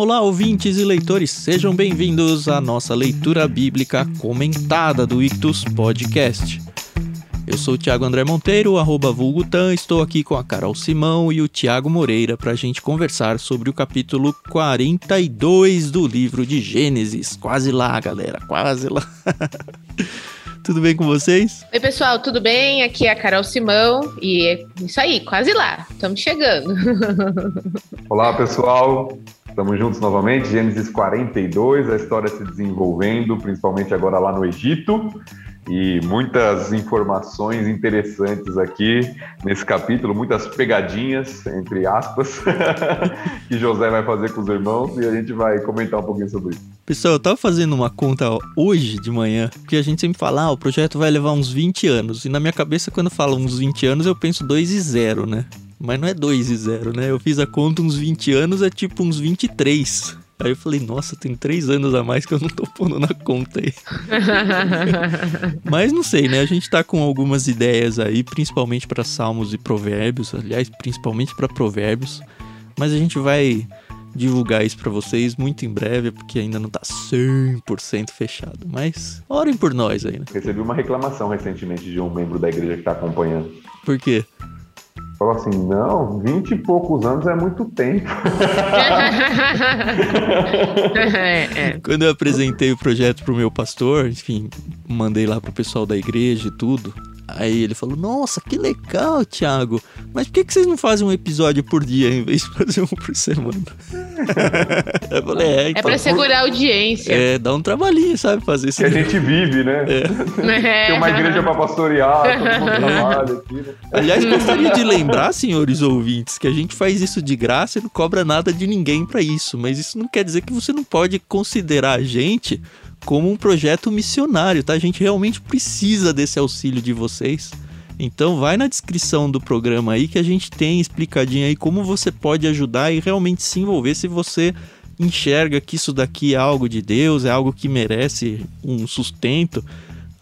Olá, ouvintes e leitores, sejam bem-vindos à nossa leitura bíblica comentada do Ictus Podcast. Eu sou o Thiago André Monteiro, arroba Vulgutan, estou aqui com a Carol Simão e o Tiago Moreira para a gente conversar sobre o capítulo 42 do livro de Gênesis. Quase lá, galera, quase lá. Tudo bem com vocês? Oi, pessoal, tudo bem? Aqui é a Carol Simão e é isso aí, quase lá, estamos chegando. Olá, pessoal. Estamos juntos novamente, Gênesis 42, a história se desenvolvendo, principalmente agora lá no Egito, e muitas informações interessantes aqui nesse capítulo, muitas pegadinhas, entre aspas, que José vai fazer com os irmãos e a gente vai comentar um pouquinho sobre isso. Pessoal, eu tava fazendo uma conta hoje de manhã, porque a gente sempre fala, ah, o projeto vai levar uns 20 anos, e na minha cabeça, quando eu falo uns 20 anos, eu penso 2 e 0, né? Mas não é 2 e 0, né? Eu fiz a conta uns 20 anos, é tipo uns 23. Aí eu falei, nossa, tem 3 anos a mais que eu não tô pondo na conta aí. Mas não sei, né? A gente tá com algumas ideias aí, principalmente para Salmos e Provérbios. Aliás, principalmente para Provérbios. Mas a gente vai divulgar isso para vocês muito em breve, porque ainda não tá 100% fechado. Mas orem por nós aí, né? Recebi uma reclamação recentemente de um membro da igreja que tá acompanhando. Por quê? Falou assim, não, vinte e poucos anos é muito tempo. é, é. Quando eu apresentei o projeto pro meu pastor, enfim, mandei lá pro pessoal da igreja e tudo. Aí ele falou: Nossa, que legal, Thiago. Mas por que, que vocês não fazem um episódio por dia em vez de fazer um por semana? eu falei: É, É então, pra segurar a audiência. é, dá um trabalhinho, sabe? Fazer isso. Que a gente vive, né? É. Tem uma igreja para pastorear, todo mundo trabalha aqui, né? Aliás, gostaria de lembrar, senhores ouvintes, que a gente faz isso de graça e não cobra nada de ninguém pra isso. Mas isso não quer dizer que você não pode considerar a gente como um projeto missionário, tá? A gente realmente precisa desse auxílio de vocês. Então vai na descrição do programa aí que a gente tem explicadinho aí como você pode ajudar e realmente se envolver se você enxerga que isso daqui é algo de Deus, é algo que merece um sustento.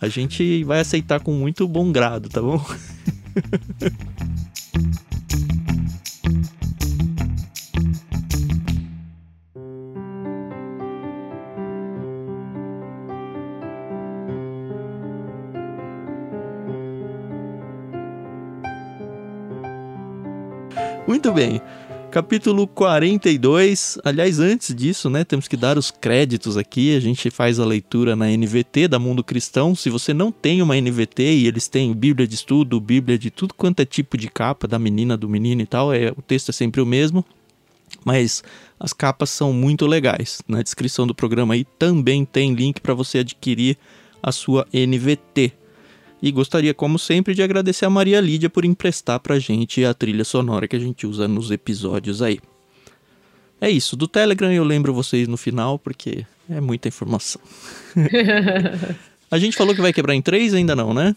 A gente vai aceitar com muito bom grado, tá bom? Muito bem. Capítulo 42. Aliás, antes disso, né, temos que dar os créditos aqui. A gente faz a leitura na NVT da Mundo Cristão. Se você não tem uma NVT e eles têm Bíblia de estudo, Bíblia de tudo quanto é tipo de capa, da menina, do menino e tal, é, o texto é sempre o mesmo. Mas as capas são muito legais. Na descrição do programa aí também tem link para você adquirir a sua NVT. E gostaria, como sempre, de agradecer a Maria Lídia por emprestar pra gente a trilha sonora que a gente usa nos episódios aí. É isso, do Telegram eu lembro vocês no final, porque é muita informação. a gente falou que vai quebrar em três, ainda não, né?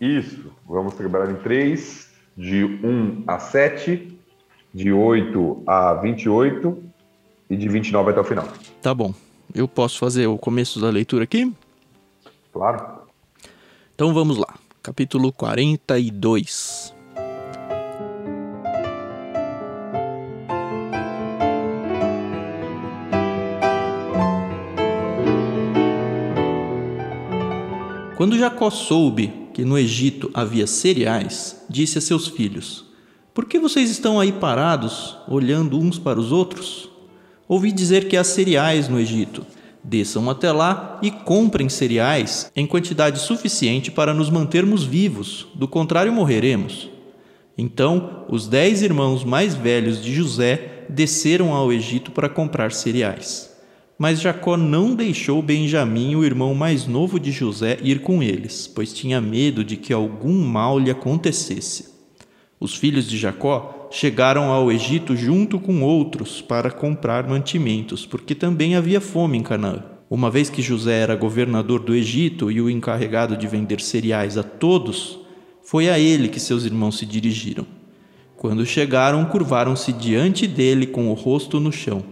Isso, vamos trabalhar em três, de 1 a 7, de 8 a 28 e de 29 até o final. Tá bom. Eu posso fazer o começo da leitura aqui? Claro? Então vamos lá. Capítulo 42. Quando Jacó soube que no Egito havia cereais, disse a seus filhos: Por que vocês estão aí parados, olhando uns para os outros? Ouvi dizer que há cereais no Egito. Desçam até lá e comprem cereais em quantidade suficiente para nos mantermos vivos, do contrário morreremos. Então os dez irmãos mais velhos de José desceram ao Egito para comprar cereais. Mas Jacó não deixou Benjamim, o irmão mais novo de José, ir com eles, pois tinha medo de que algum mal lhe acontecesse. Os filhos de Jacó chegaram ao Egito junto com outros para comprar mantimentos, porque também havia fome em Canaã. Uma vez que José era governador do Egito e o encarregado de vender cereais a todos, foi a ele que seus irmãos se dirigiram. Quando chegaram, curvaram-se diante dele com o rosto no chão.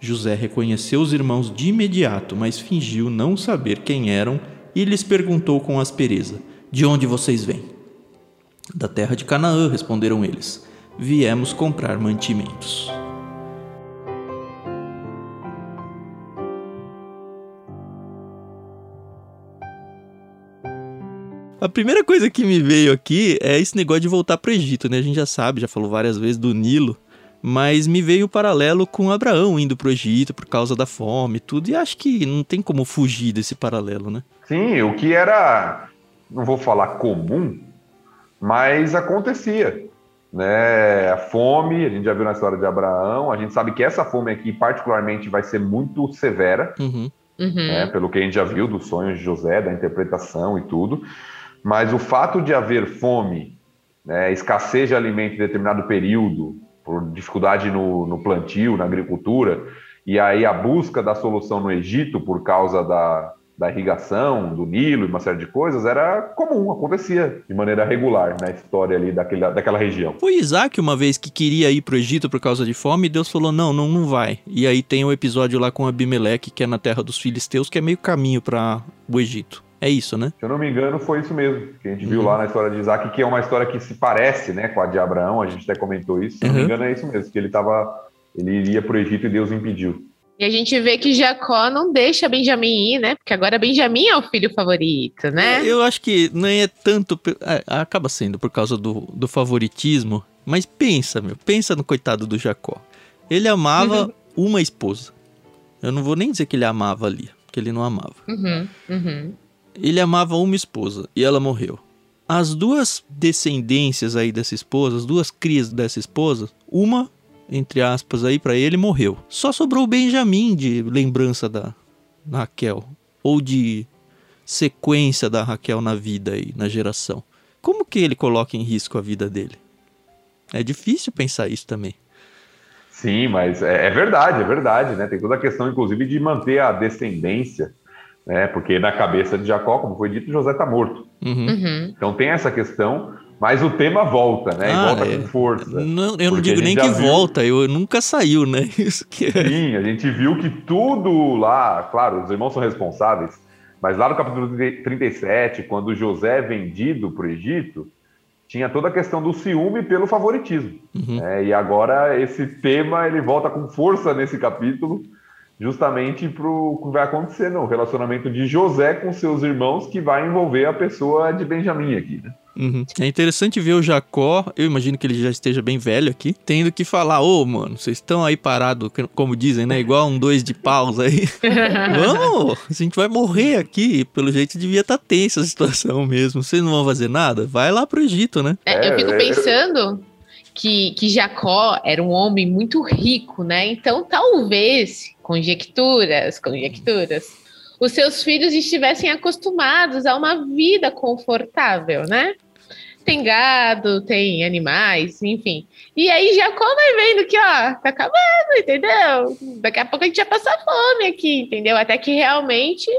José reconheceu os irmãos de imediato, mas fingiu não saber quem eram e lhes perguntou com aspereza: De onde vocês vêm? Da terra de Canaã, responderam eles viemos comprar mantimentos. A primeira coisa que me veio aqui é esse negócio de voltar para o Egito, né? A gente já sabe, já falou várias vezes do Nilo, mas me veio o paralelo com Abraão indo para o Egito por causa da fome e tudo, e acho que não tem como fugir desse paralelo, né? Sim, o que era, não vou falar comum, mas acontecia. Né? A fome, a gente já viu na história de Abraão, a gente sabe que essa fome aqui, particularmente, vai ser muito severa, Uhum. Uhum. né? pelo que a gente já viu dos sonhos de José, da interpretação e tudo. Mas o fato de haver fome, né, escassez de alimento em determinado período, por dificuldade no, no plantio, na agricultura, e aí a busca da solução no Egito por causa da, da irrigação, do Nilo e uma série de coisas, era comum, acontecia de maneira regular na história ali daquele, daquela região. Foi Isaac uma vez que queria ir pro Egito por causa de fome e Deus falou: não, não, não vai. E aí tem o episódio lá com Abimeleque, que é na terra dos filisteus, que é meio caminho para o Egito. É isso, né? Se eu não me engano, foi isso mesmo que a gente viu Uhum. lá na história de Isaac, que é uma história que se parece né, com a de Abraão, a gente até comentou isso. Se eu não me Uhum. engano, é isso mesmo, que ele tava. Ele iria para o Egito e Deus impediu. E a gente vê que Jacó não deixa Benjamim ir, né? Porque agora Benjamim é o filho favorito, né? Eu acho que não é tanto. é, acaba sendo por causa do, do favoritismo. Mas pensa, meu. Pensa no coitado do Jacó. Ele amava uma esposa. Eu não vou nem dizer que ele amava ali, porque ele não amava. Uhum, uhum. Ele amava uma esposa e ela morreu. As duas descendências aí dessa esposa, as duas crias dessa esposa, uma, entre aspas, aí pra ele morreu. Só sobrou o Benjamim de lembrança da Raquel. Ou de sequência da Raquel na vida aí, na geração. Como que ele coloca em risco a vida dele? É difícil pensar isso também. Sim, mas é, é verdade, é verdade, né? Tem toda a questão, inclusive, de manter a descendência, né? Porque na cabeça de Jacó, como foi dito, José está morto. Uhum. Uhum. Então tem essa questão, mas o tema volta, né? E Ah, volta é. com força. Não, eu não digo nem que viu- volta, eu nunca saiu, né? Isso que é. Sim, a gente viu que tudo lá, claro, os irmãos são responsáveis, mas lá no capítulo 37, quando José é vendido para o Egito, tinha toda a questão do ciúme pelo favoritismo. Uhum. né? E agora esse tema ele volta com força nesse capítulo, justamente para o que vai acontecer no relacionamento de José com seus irmãos, que vai envolver a pessoa de Benjamim aqui. Né? Uhum. É interessante ver o Jacó, eu imagino que ele já esteja bem velho aqui, tendo que falar, ô mano, vocês estão aí parados, como dizem, né? Igual um dois de paus aí. Vamos, a gente vai morrer aqui. Pelo jeito devia estar tensa a situação mesmo. Vocês não vão fazer nada? Vai lá pro Egito, né? É, eu É, fico é, pensando que, que Jacó era um homem muito rico, né? Então, talvez, conjecturas, conjecturas, os seus filhos estivessem acostumados a uma vida confortável, né? Tem gado, tem animais, enfim. E aí Jacó vai vendo que, ó, tá acabando, entendeu? Daqui a pouco a gente vai passar fome aqui, entendeu? Até que realmente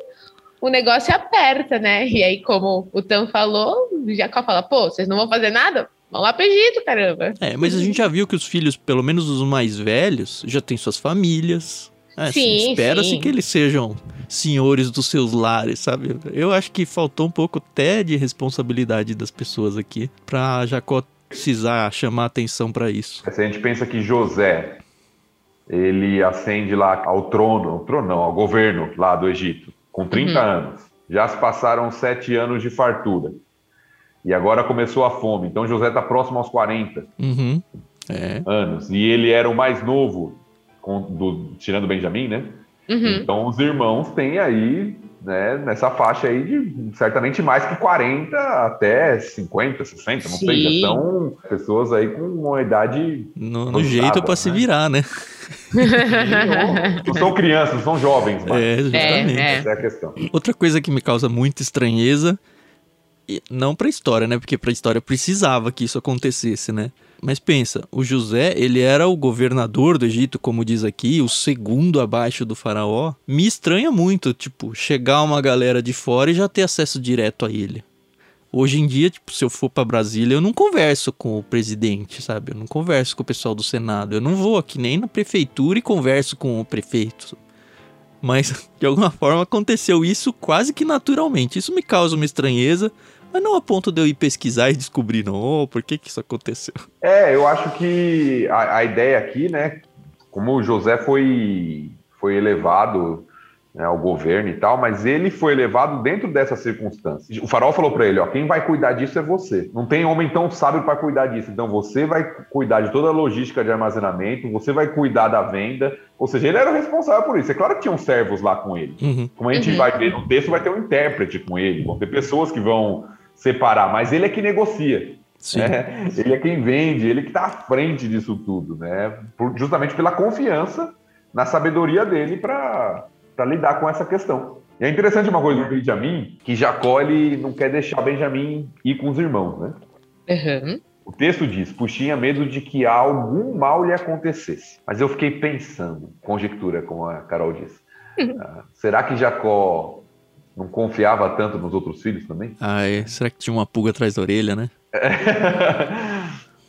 o negócio aperta, né? E aí, como o Tan falou, Jacó fala, pô, vocês não vão fazer nada? Vão lá pro Egito, caramba. É, mas a gente já viu que os filhos, pelo menos os mais velhos, já têm suas famílias. É, assim, Sim, Espera-se sim. que eles sejam senhores dos seus lares, sabe? Eu acho que faltou um pouco até de responsabilidade das pessoas aqui pra Jacó precisar chamar atenção pra isso. Se a gente pensa que José ele ascende lá ao trono, ao trono não, ao governo lá do Egito, com 30 Uhum. anos. Já se passaram sete anos de fartura. E agora começou a fome. Então José está próximo aos 40 Uhum. É. anos. E ele era o mais novo, com- do- tirando Benjamim, né? Uhum. Então os irmãos têm aí, né, nessa faixa aí de certamente mais que 40 até 50, 60, não sei. Sim. Já são pessoas aí com uma idade No, no jeito pra se né? virar, né? Não são crianças, não são jovens, mas É, justamente. é. essa é a questão. Outra coisa que me causa muita estranheza, e não pra história, né? Porque pra história precisava que isso acontecesse, né? Mas pensa, o José, ele era o governador do Egito, como diz aqui, o segundo abaixo do faraó. Me estranha muito, tipo, chegar uma galera de fora e já ter acesso direto a ele. Hoje em dia, tipo, se eu for pra Brasília, eu não converso com o presidente, sabe? Eu não converso com o pessoal do Senado. Eu não vou aqui nem na prefeitura e converso com o prefeito. Mas, de alguma forma, aconteceu isso quase que naturalmente. Isso me causa uma estranheza, mas não a ponto de eu ir pesquisar e descobrir, não, oh, por que, que isso aconteceu. É, eu acho que a, a ideia aqui, né, como o José foi, foi elevado né, ao governo e tal, mas ele foi levado dentro dessa circunstância. O farol falou para ele: ó, quem vai cuidar disso é você. Não tem homem tão sábio para cuidar disso. Então você vai cuidar de toda a logística de armazenamento, você vai cuidar da venda. Ou seja, ele era o responsável por isso. É claro que tinham servos lá com ele. Uhum. Como a gente uhum. vai ver no texto, vai ter um intérprete com ele, vão ter pessoas que vão separar, mas ele é que negocia. Né? Ele é quem vende, ele que está à frente disso tudo, né? Por, justamente pela confiança na sabedoria dele para lidar com essa questão. E é interessante uma coisa do Benjamin, que Jacó ele não quer deixar Benjamin ir com os irmãos, né? Uhum. O texto diz: pois tinha medo de que algum mal lhe acontecesse. Mas eu fiquei pensando, conjectura, como a Carol disse. Uhum. Ah, será que Jacó não confiava tanto nos outros filhos também? Ah, é. Será que tinha uma pulga atrás da orelha, né?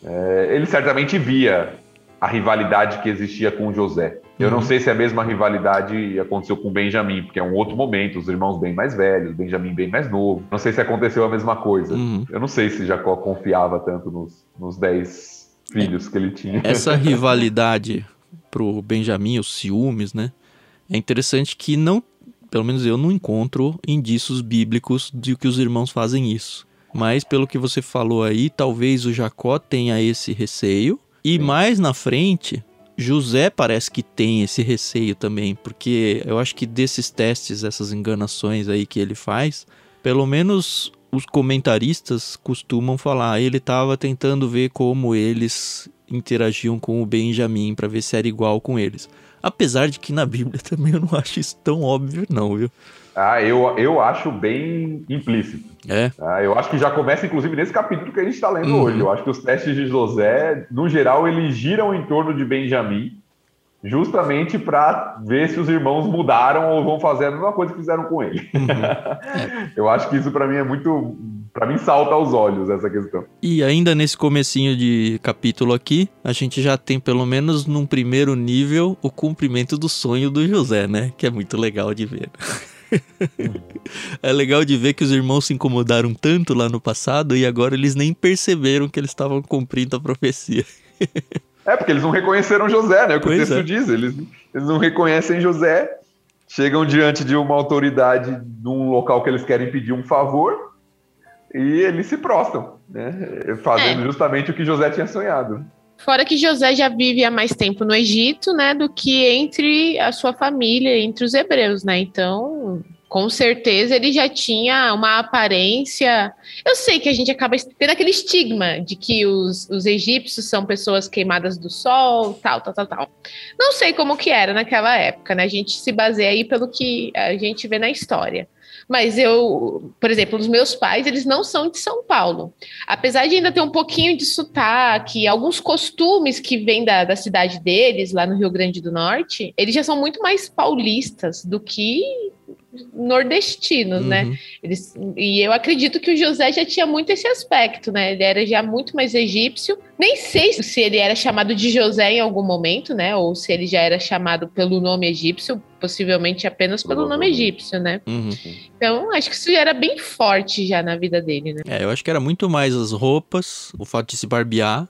é, ele certamente via a rivalidade que existia com José. Eu uhum. não sei se a mesma rivalidade aconteceu com Benjamin, porque é um outro momento, os irmãos bem mais velhos, Benjamin bem mais novo. Não sei se aconteceu a mesma coisa. Uhum. Eu não sei se Jacó confiava tanto nos, nos dez filhos que ele tinha. Essa rivalidade pro Benjamin, os ciúmes, né? É interessante que não, pelo menos eu não encontro indícios bíblicos de que os irmãos fazem isso. Mas pelo que você falou aí, talvez o Jacó tenha esse receio. E Sim. mais na frente, José parece que tem esse receio também, porque eu acho que desses testes, essas enganações aí que ele faz, pelo menos os comentaristas costumam falar, ele estava tentando ver como eles interagiam com o Benjamin para ver se era igual com eles. Apesar de que na Bíblia também eu não acho isso tão óbvio não, viu? Ah, eu, eu acho bem implícito. É. Ah, eu acho que já começa, inclusive, nesse capítulo que a gente está lendo uhum. hoje. Eu acho que os testes de José, no geral, eles giram em torno de Benjamim, justamente para ver se os irmãos mudaram ou vão fazer a mesma coisa que fizeram com ele. Uhum. É. eu acho que isso para mim é muito, para mim salta aos olhos essa questão. E ainda nesse comecinho de capítulo aqui, a gente já tem pelo menos num primeiro nível o cumprimento do sonho do José, né? Que é muito legal de ver. é legal de ver que os irmãos se incomodaram tanto lá no passado e agora eles nem perceberam que eles estavam cumprindo a profecia. é, porque eles não reconheceram José, né? O que pois o texto é. diz. Eles, eles não reconhecem José, chegam diante de uma autoridade de um local que eles querem pedir um favor e eles se prostam, né? Fazendo é. justamente o que José tinha sonhado. Fora que José já vive há mais tempo no Egito, né, do que entre a sua família, entre os hebreus, né? Então, com certeza ele já tinha uma aparência. Eu sei que a gente acaba tendo aquele estigma de que os, os egípcios são pessoas queimadas do sol, tal, tal, tal, tal. Não sei como que era naquela época, né? A gente se baseia aí pelo que a gente vê na história. Mas eu, por exemplo, os meus pais, eles não são de São Paulo. Apesar de ainda ter um pouquinho de sotaque, alguns costumes que vêm da, da cidade deles, lá no Rio Grande do Norte, eles já são muito mais paulistas do que nordestinos, né? uhum. né? Eles, e eu acredito que o José já tinha muito esse aspecto, né? Ele era já muito mais egípcio. Nem sei se ele era chamado de José em algum momento, né? Ou se ele já era chamado pelo nome egípcio, possivelmente apenas pelo nome egípcio, né? Uhum. Então, acho que isso era bem forte já na vida dele, né? É, eu acho que era muito mais as roupas, o fato de se barbear.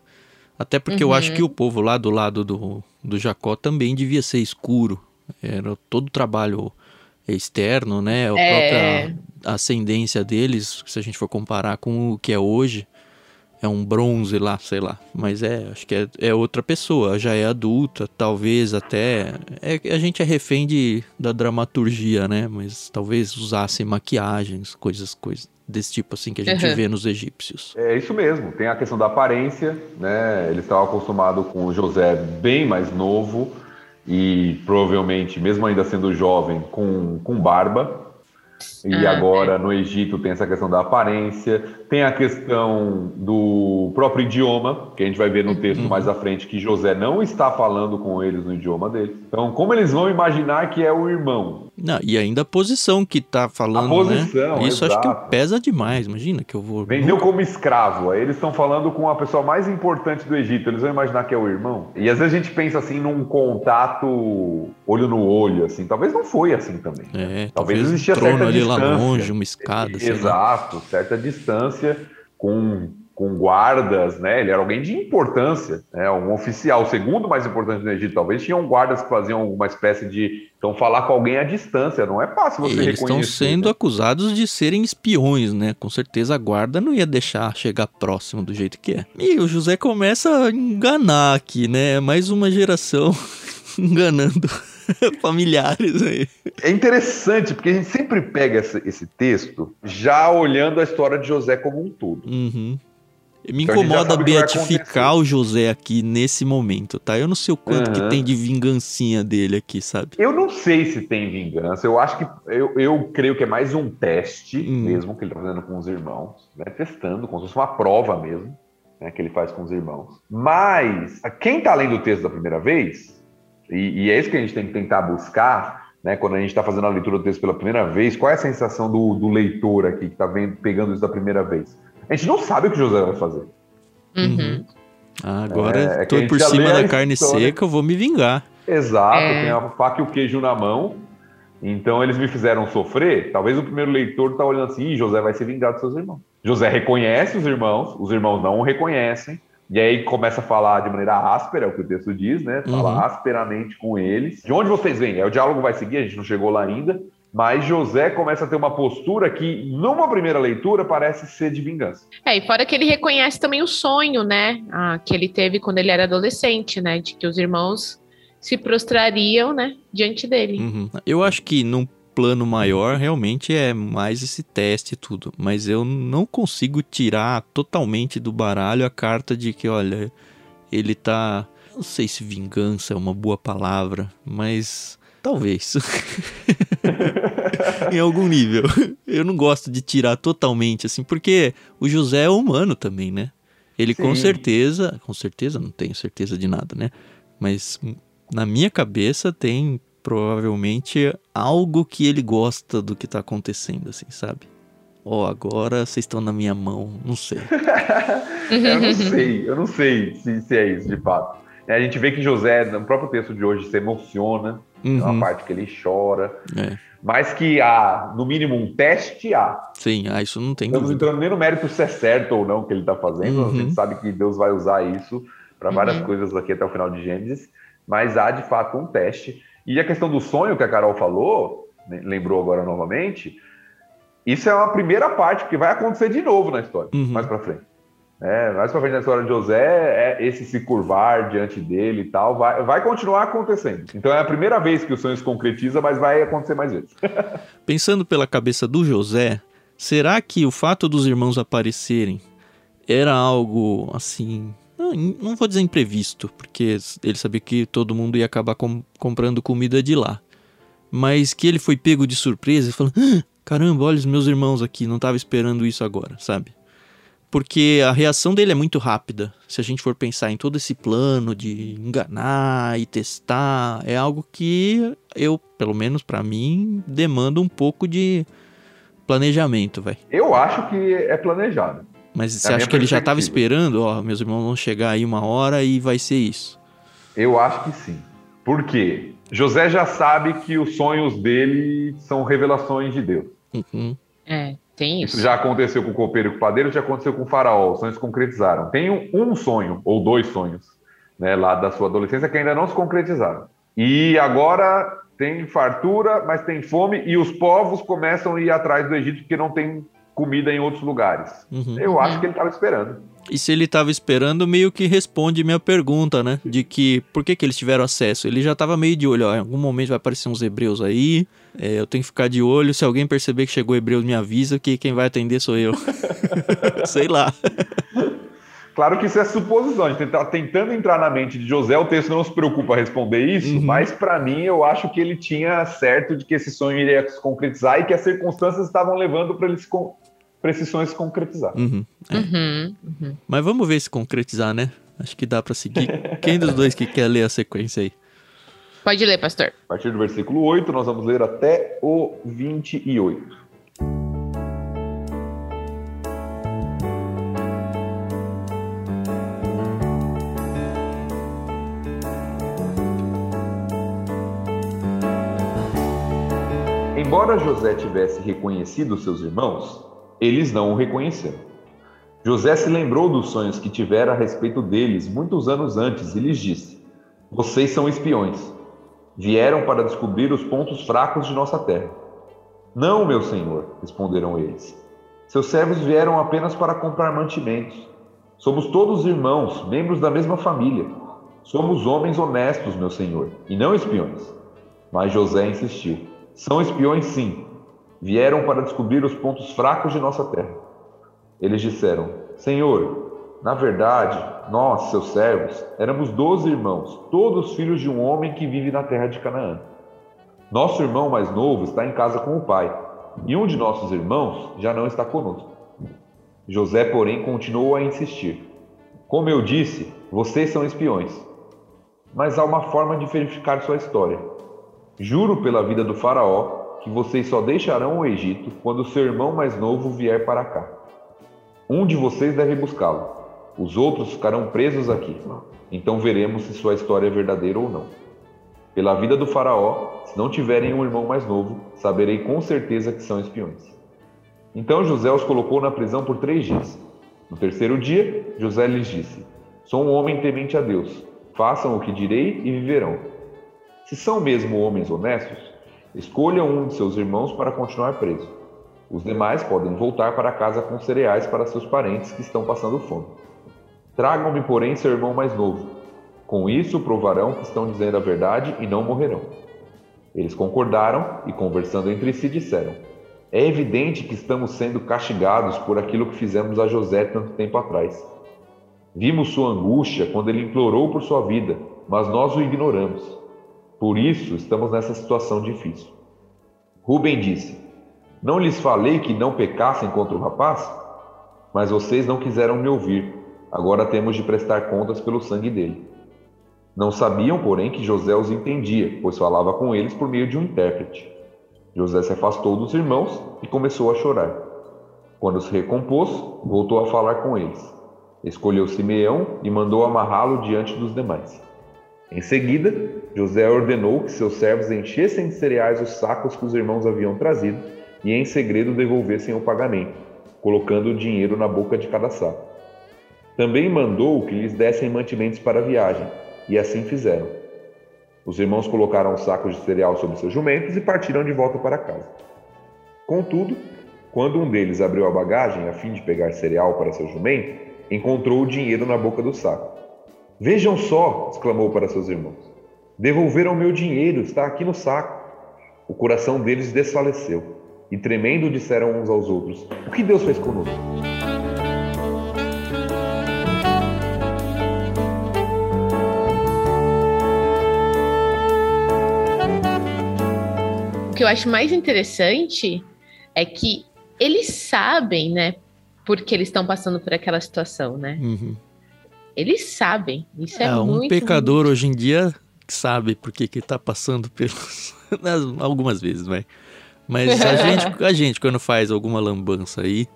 Até porque uhum. eu acho que o povo lá do lado do, do Jacó também devia ser escuro. Era todo o trabalho externo, né? A é... própria ascendência deles, se a gente for comparar com o que é hoje, é um bronze lá, sei lá. Mas é, acho que é, é outra pessoa, já é adulta, talvez até. É, a gente é refém de, da dramaturgia, né? Mas talvez usassem maquiagens, coisas, coisas desse tipo assim que a gente uhum. vê nos egípcios. É isso mesmo, tem a questão da aparência, né? Eles estavam acostumados com o José bem mais novo e provavelmente, mesmo ainda sendo jovem, com, com barba. E ah, agora é. no Egito tem essa questão da aparência, tem a questão do próprio idioma, que a gente vai ver no texto uhum. mais à frente que José não está falando com eles no idioma deles. Então, como eles vão imaginar que é o irmão? Não, e ainda a posição que está falando, a posição, né? Isso exato. acho que pesa demais, imagina que eu vou... Vendeu como escravo, aí eles estão falando com a pessoa mais importante do Egito, eles vão imaginar que é o irmão? E às vezes a gente pensa assim num contato olho no olho, assim, talvez não foi assim também. É, talvez, talvez existia certa ali distância. lá longe, uma escada. Exato, certa distância com, com guardas, né? Ele era alguém de importância, né? Um oficial, o segundo mais importante do Egito. Talvez tinham guardas que faziam alguma espécie de. Então, falar com alguém à distância. Não é fácil você Eles estão sendo né? acusados de serem espiões, né? Com certeza a guarda não ia deixar chegar próximo do jeito que é. E o José começa a enganar aqui, né? Mais uma geração enganando familiares aí. É interessante, porque a gente sempre pega esse, esse, texto já olhando a história de José como um todo. Uhum. Me então incomoda beatificar o José aqui nesse momento, tá? Eu não sei o quanto uhum. que tem de vingancinha dele aqui, sabe? Eu não sei se tem vingança. Eu acho que. Eu, eu creio que é mais um teste hum. mesmo que ele tá fazendo com os irmãos, né? Testando, como se fosse uma prova mesmo, né? Que ele faz com os irmãos. Mas, quem tá lendo o texto da primeira vez, e, e é isso que a gente tem que tentar buscar, né, quando a gente está fazendo a leitura do texto pela primeira vez, qual é a sensação do, do leitor aqui que está pegando isso da primeira vez? A gente não sabe o que José vai fazer. Uhum. Ah, agora é, tô por cima da carne história. seca, eu vou me vingar. Exato, é. tem a faca e o queijo na mão. Então eles me fizeram sofrer. Talvez o primeiro leitor tá olhando assim, José vai se vingar dos seus irmãos. José reconhece os irmãos, os irmãos não o reconhecem. E aí começa a falar de maneira áspera, é o que o texto diz, né? Fala uhum. asperamente com eles. De onde vocês vêm? É, o diálogo vai seguir, a gente não chegou lá ainda. Mas José começa a ter uma postura que, numa primeira leitura, parece ser de vingança. É, e fora que ele reconhece também o sonho, né? Ah, que ele teve quando ele era adolescente, né? De que os irmãos se prostrariam, né? Diante dele. Uhum. Eu acho que num plano maior realmente é mais esse teste e tudo. Mas eu não consigo tirar totalmente do baralho a carta de que, olha, ele tá. Não sei se vingança é uma boa palavra, mas Talvez. em algum nível. Eu não gosto de tirar totalmente, assim, porque o José é humano também, né? Ele Sim. com certeza, com certeza, não tenho certeza de nada, né? Mas na minha cabeça tem provavelmente algo que ele gosta do que tá acontecendo, assim, sabe? Ó, oh, agora vocês estão na minha mão, não sei. eu não sei, eu não sei se, se é isso de fato. A gente vê que José, no próprio texto de hoje, se emociona Uhum. Tem uma parte que ele chora. É. Mas que há, no mínimo, um teste há. Sim, ah, isso não tem Estamos dúvida. entrando nem no mérito se é certo ou não que ele está fazendo. Uhum. A gente sabe que Deus vai usar isso para várias uhum. coisas aqui até o final de Gênesis. Mas há, de fato, um teste. E a questão do sonho que a Carol falou, né, lembrou agora novamente, isso é uma primeira parte, que vai acontecer de novo na história, uhum. mais para frente. É, mais pra frente na história de José, é esse se curvar diante dele e tal, vai, vai continuar acontecendo. Então é a primeira vez que o sonho se concretiza, mas vai acontecer mais vezes. Pensando pela cabeça do José, será que o fato dos irmãos aparecerem era algo assim. Não, não vou dizer imprevisto, porque ele sabia que todo mundo ia acabar com, comprando comida de lá. Mas que ele foi pego de surpresa e falou: ah, caramba, olha os meus irmãos aqui, não estava esperando isso agora, sabe? porque a reação dele é muito rápida. Se a gente for pensar em todo esse plano de enganar e testar, é algo que eu, pelo menos para mim, demanda um pouco de planejamento, velho. Eu acho que é planejado. Mas você acha que ele já estava esperando, ó, meus irmãos vão chegar aí uma hora e vai ser isso? Eu acho que sim. Por quê? José já sabe que os sonhos dele são revelações de Deus. Uhum. É. Tem isso. isso já aconteceu com o copeiro e com o padeiro, já aconteceu com o faraó. Os sonhos se concretizaram. Tem um, um sonho, ou dois sonhos, né, lá da sua adolescência, que ainda não se concretizaram. E agora tem fartura, mas tem fome, e os povos começam a ir atrás do Egito porque não tem comida em outros lugares. Uhum. Eu acho que ele estava esperando. E se ele estava esperando, meio que responde minha pergunta, né? De que por que, que eles tiveram acesso? Ele já estava meio de olho, ó, em algum momento vai aparecer uns hebreus aí, é, eu tenho que ficar de olho. Se alguém perceber que chegou hebreu, me avisa que quem vai atender sou eu. Sei lá. Claro que isso é suposição, a gente está tentando entrar na mente de José, o texto não se preocupa a responder isso, uhum. mas para mim eu acho que ele tinha certo de que esse sonho iria se concretizar e que as circunstâncias estavam levando para ele se sonho se concretizar. Uhum, é. uhum, uhum. Mas vamos ver se concretizar, né? Acho que dá para seguir. Quem dos dois que quer ler a sequência aí? Pode ler, pastor. A partir do versículo 8, nós vamos ler até o 28. Embora José tivesse reconhecido seus irmãos, eles não o reconheceram. José se lembrou dos sonhos que tivera a respeito deles muitos anos antes e lhes disse: Vocês são espiões. Vieram para descobrir os pontos fracos de nossa terra. Não, meu senhor, responderam eles. Seus servos vieram apenas para comprar mantimentos. Somos todos irmãos, membros da mesma família. Somos homens honestos, meu senhor, e não espiões. Mas José insistiu: São espiões, sim. Vieram para descobrir os pontos fracos de nossa terra. Eles disseram: Senhor, na verdade, nós, seus servos, éramos doze irmãos, todos filhos de um homem que vive na terra de Canaã. Nosso irmão mais novo está em casa com o pai, e um de nossos irmãos já não está conosco. José, porém, continuou a insistir: Como eu disse, vocês são espiões. Mas há uma forma de verificar sua história. Juro pela vida do Faraó que vocês só deixarão o Egito quando seu irmão mais novo vier para cá. Um de vocês deve buscá-lo. Os outros ficarão presos aqui. Então veremos se sua história é verdadeira ou não. Pela vida do Faraó, se não tiverem um irmão mais novo, saberei com certeza que são espiões. Então José os colocou na prisão por três dias. No terceiro dia, José lhes disse: Sou um homem temente a Deus. Façam o que direi e viverão. Se são mesmo homens honestos, escolham um de seus irmãos para continuar preso. Os demais podem voltar para casa com cereais para seus parentes que estão passando fome. Tragam-me, porém, seu irmão mais novo. Com isso provarão que estão dizendo a verdade e não morrerão. Eles concordaram e, conversando entre si, disseram: É evidente que estamos sendo castigados por aquilo que fizemos a José tanto tempo atrás. Vimos sua angústia quando ele implorou por sua vida, mas nós o ignoramos. Por isso estamos nessa situação difícil. Rubem disse: não lhes falei que não pecassem contra o rapaz? Mas vocês não quiseram me ouvir. Agora temos de prestar contas pelo sangue dele. Não sabiam, porém, que José os entendia, pois falava com eles por meio de um intérprete. José se afastou dos irmãos e começou a chorar. Quando se recompôs, voltou a falar com eles. Escolheu Simeão e mandou amarrá-lo diante dos demais. Em seguida, José ordenou que seus servos enchessem de cereais os sacos que os irmãos haviam trazido e em segredo devolvessem o pagamento, colocando o dinheiro na boca de cada saco. Também mandou que lhes dessem mantimentos para a viagem, e assim fizeram. Os irmãos colocaram os sacos de cereal sobre seus jumentos e partiram de volta para casa. Contudo, quando um deles abriu a bagagem a fim de pegar cereal para seu jumento, encontrou o dinheiro na boca do saco. Vejam só! exclamou para seus irmãos. Devolveram meu dinheiro, está aqui no saco. O coração deles desfaleceu e tremendo disseram uns aos outros: O que Deus fez conosco? O que eu acho mais interessante é que eles sabem, né, porque eles estão passando por aquela situação, né? Uhum. Eles sabem. Isso é, é um muito, pecador muito... hoje em dia sabe porque que está passando pelos algumas vezes, vai. Mas a gente, a gente, quando faz alguma lambança aí,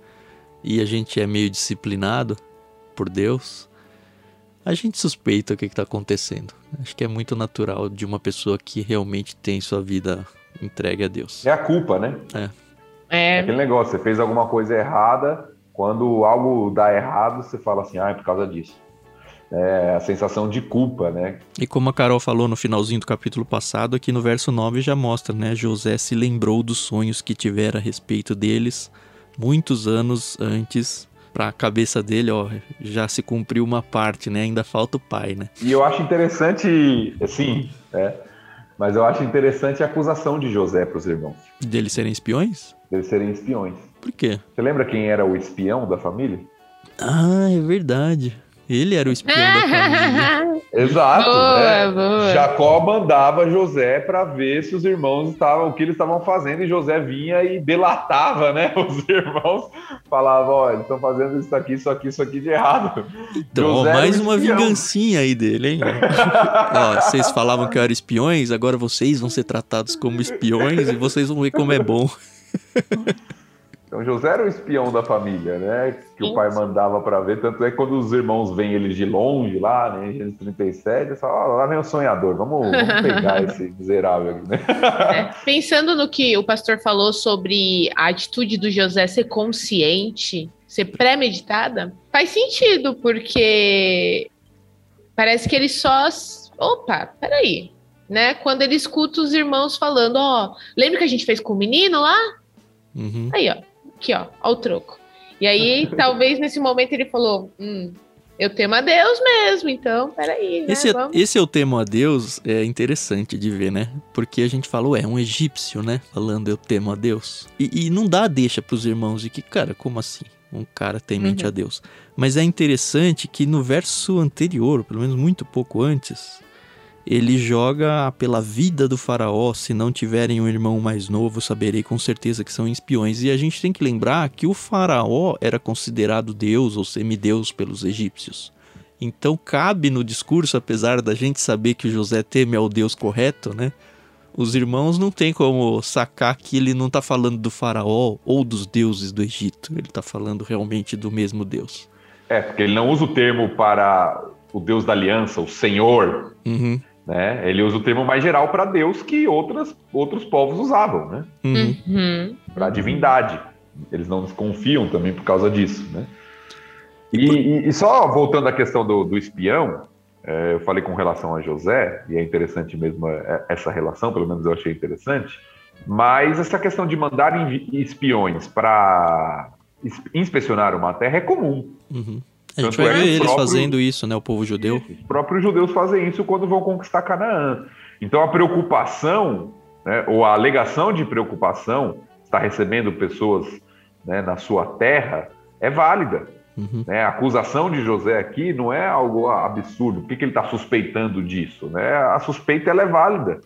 e a gente é meio disciplinado por Deus, a gente suspeita o que está acontecendo. Acho que é muito natural de uma pessoa que realmente tem sua vida entregue a Deus. É a culpa, né? É. É. Aquele negócio, você fez alguma coisa errada, quando algo dá errado, você fala assim, ah, é por causa disso é, a sensação de culpa, né? E como a Carol falou no finalzinho do capítulo passado, aqui no verso 9 já mostra, né? José se lembrou dos sonhos que tivera a respeito deles muitos anos antes. Para a cabeça dele, ó, já se cumpriu uma parte, né? Ainda falta o pai, né? E eu acho interessante, assim, é, mas eu acho interessante a acusação de José para os irmãos. Deles serem espiões? Deles serem espiões. Por quê? Você lembra quem era o espião da família? Ah, é verdade. Ele era o espião da família. Exato. Boa, né? boa. Jacó mandava José para ver se os irmãos estavam, o que eles estavam fazendo, e José vinha e delatava, né? Os irmãos falavam: ó, eles estão fazendo isso aqui, isso aqui, isso aqui de errado. Então, José mais uma vingancinha aí dele, hein? ó, vocês falavam que eu era espiões, agora vocês vão ser tratados como espiões e vocês vão ver como é bom. Então José era o espião da família, né? Que o pai mandava para ver. Tanto é que quando os irmãos veem eles de longe lá, né? Em Gênesis 37, eles falam, oh, lá vem o sonhador, vamos, vamos pegar esse miserável aqui, né? É, pensando no que o pastor falou sobre a atitude do José ser consciente ser premeditada, faz sentido, porque parece que ele só. Opa, peraí. Né? Quando ele escuta os irmãos falando, ó, lembra que a gente fez com o menino lá? Uhum. Aí, ó, aqui, ó, ó o troco. E aí, talvez nesse momento ele falou: hum, eu temo a Deus mesmo, então, peraí. Né? Esse, é, esse eu temo a Deus é interessante de ver, né? Porque a gente falou, é um egípcio, né? Falando eu temo a Deus. E, e não dá deixa pros irmãos de que, cara, como assim? Um cara temente uhum. a Deus. Mas é interessante que no verso anterior, pelo menos muito pouco antes, ele joga pela vida do faraó, se não tiverem um irmão mais novo, saberei com certeza que são espiões. E a gente tem que lembrar que o faraó era considerado deus ou semideus pelos egípcios. Então cabe no discurso, apesar da gente saber que José teme ao deus correto, né? Os irmãos não tem como sacar que ele não está falando do faraó ou dos deuses do Egito. Ele está falando realmente do mesmo deus. É, porque ele não usa o termo para o deus da aliança, o senhor. Uhum. Né? Ele usa o termo mais geral para Deus que outras, outros povos usavam, né? Uhum. uhum. Para a divindade. Eles não desconfiam também por causa disso, né? E, e, e só voltando à questão do, do espião, é, eu falei com relação a José, e é interessante mesmo é, essa relação, pelo menos eu achei interessante, mas essa questão de mandar espiões para inspecionar uma terra é comum. Uhum. A gente vai é ver eles próprio, fazendo isso, né? O povo judeu. Os próprios judeus fazem isso quando vão conquistar Canaã. Então a preocupação, né, ou a alegação de preocupação, está recebendo pessoas né, na sua terra, é válida. Uhum. Né? A acusação de José aqui não é algo absurdo. Por que, que ele está suspeitando disso? Né? A suspeita ela é válida,